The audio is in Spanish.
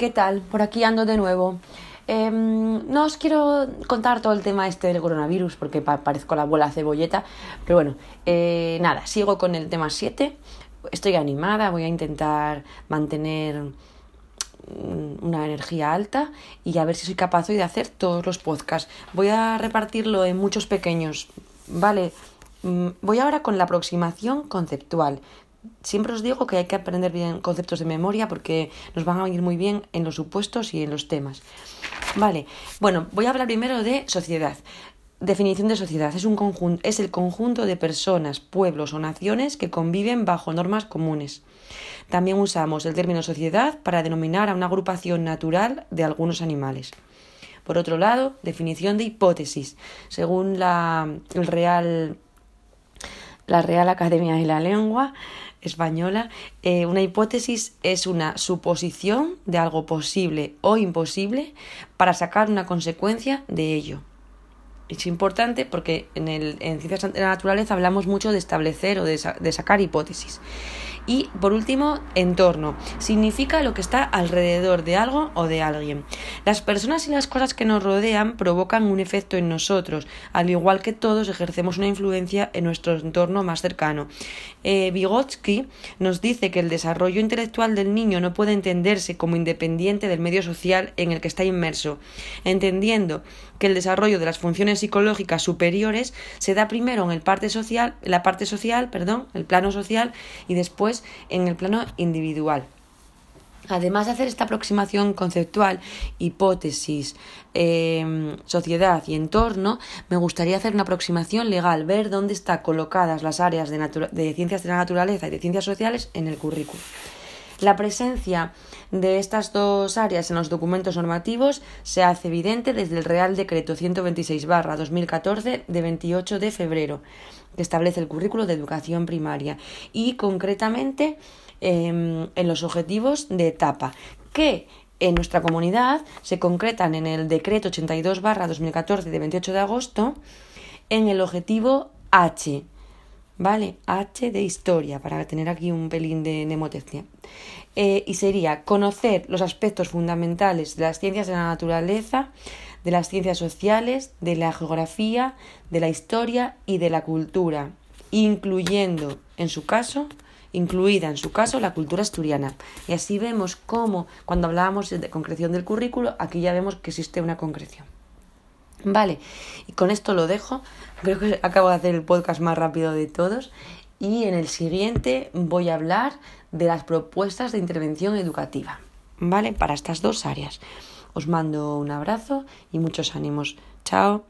¿qué tal? Por aquí ando de nuevo. Em, no os quiero contar todo el tema este del coronavirus porque parezco la abuela cebolleta, pero bueno, eh, nada, sigo con el tema 7. Estoy animada, voy a intentar mantener mm, una energía alta y a ver si soy capaz hoy de hacer todos los podcasts. Voy a repartirlo en muchos pequeños, ¿vale? Mm, voy ahora con la aproximación conceptual. Siempre os digo que hay que aprender bien conceptos de memoria porque nos van a venir muy bien en los supuestos y en los temas. Vale, bueno, voy a hablar primero de sociedad. Definición de sociedad es, un conjunto, es el conjunto de personas, pueblos o naciones que conviven bajo normas comunes. También usamos el término sociedad para denominar a una agrupación natural de algunos animales. Por otro lado, definición de hipótesis. Según la, el Real, la Real Academia de la Lengua, española, eh, una hipótesis es una suposición de algo posible o imposible para sacar una consecuencia de ello. Es importante porque en, ciencias de la naturaleza hablamos mucho de establecer o de, de sacar hipótesis. Y por último, entorno. Significa lo que está alrededor de algo o de alguien. Las personas y las cosas que nos rodean provocan un efecto en nosotros, al igual que todos ejercemos una influencia en nuestro entorno más cercano. Eh, Vygotsky nos dice que el desarrollo intelectual del niño no puede entenderse como independiente del medio social en el que está inmerso, entendiendo que el desarrollo de las funciones psicológicas superiores se da primero en el parte social, la parte social, perdón, el plano social y después en el plano individual. Además de hacer esta aproximación conceptual, hipótesis, em, sociedad y entorno, me gustaría hacer una aproximación legal, ver dónde están colocadas las áreas de, de ciencias de la naturaleza y de ciencias sociales en el currículo. La presencia de estas dos áreas en los documentos normativos se hace evidente desde el Real Decreto 126-2014 de 28 de febrero, que establece el currículo de educación primaria y concretamente em, en los objetivos de etapa, que en nuestra comunidad se concretan en el Decreto 82-2014 de 28 de agosto en el objetivo H, ¿vale? H de historia, para tener aquí un pelín de mnemotecnia. Eh, y sería conocer los aspectos fundamentales de las ciencias de la naturaleza, de las ciencias sociales, de la geografía, de la historia y de la cultura, incluyendo, en su caso, incluida en su caso la cultura asturiana. Y así vemos cómo, cuando hablábamos de concreción del currículo, aquí ya vemos que existe una concreción. Vale, y con esto lo dejo. Creo que acabo de hacer el podcast más rápido de todos. Y en el siguiente voy a hablar de las propuestas de intervención educativa. ¿Vale? Para estas dos áreas. Os mando un abrazo y muchos ánimos. Chao.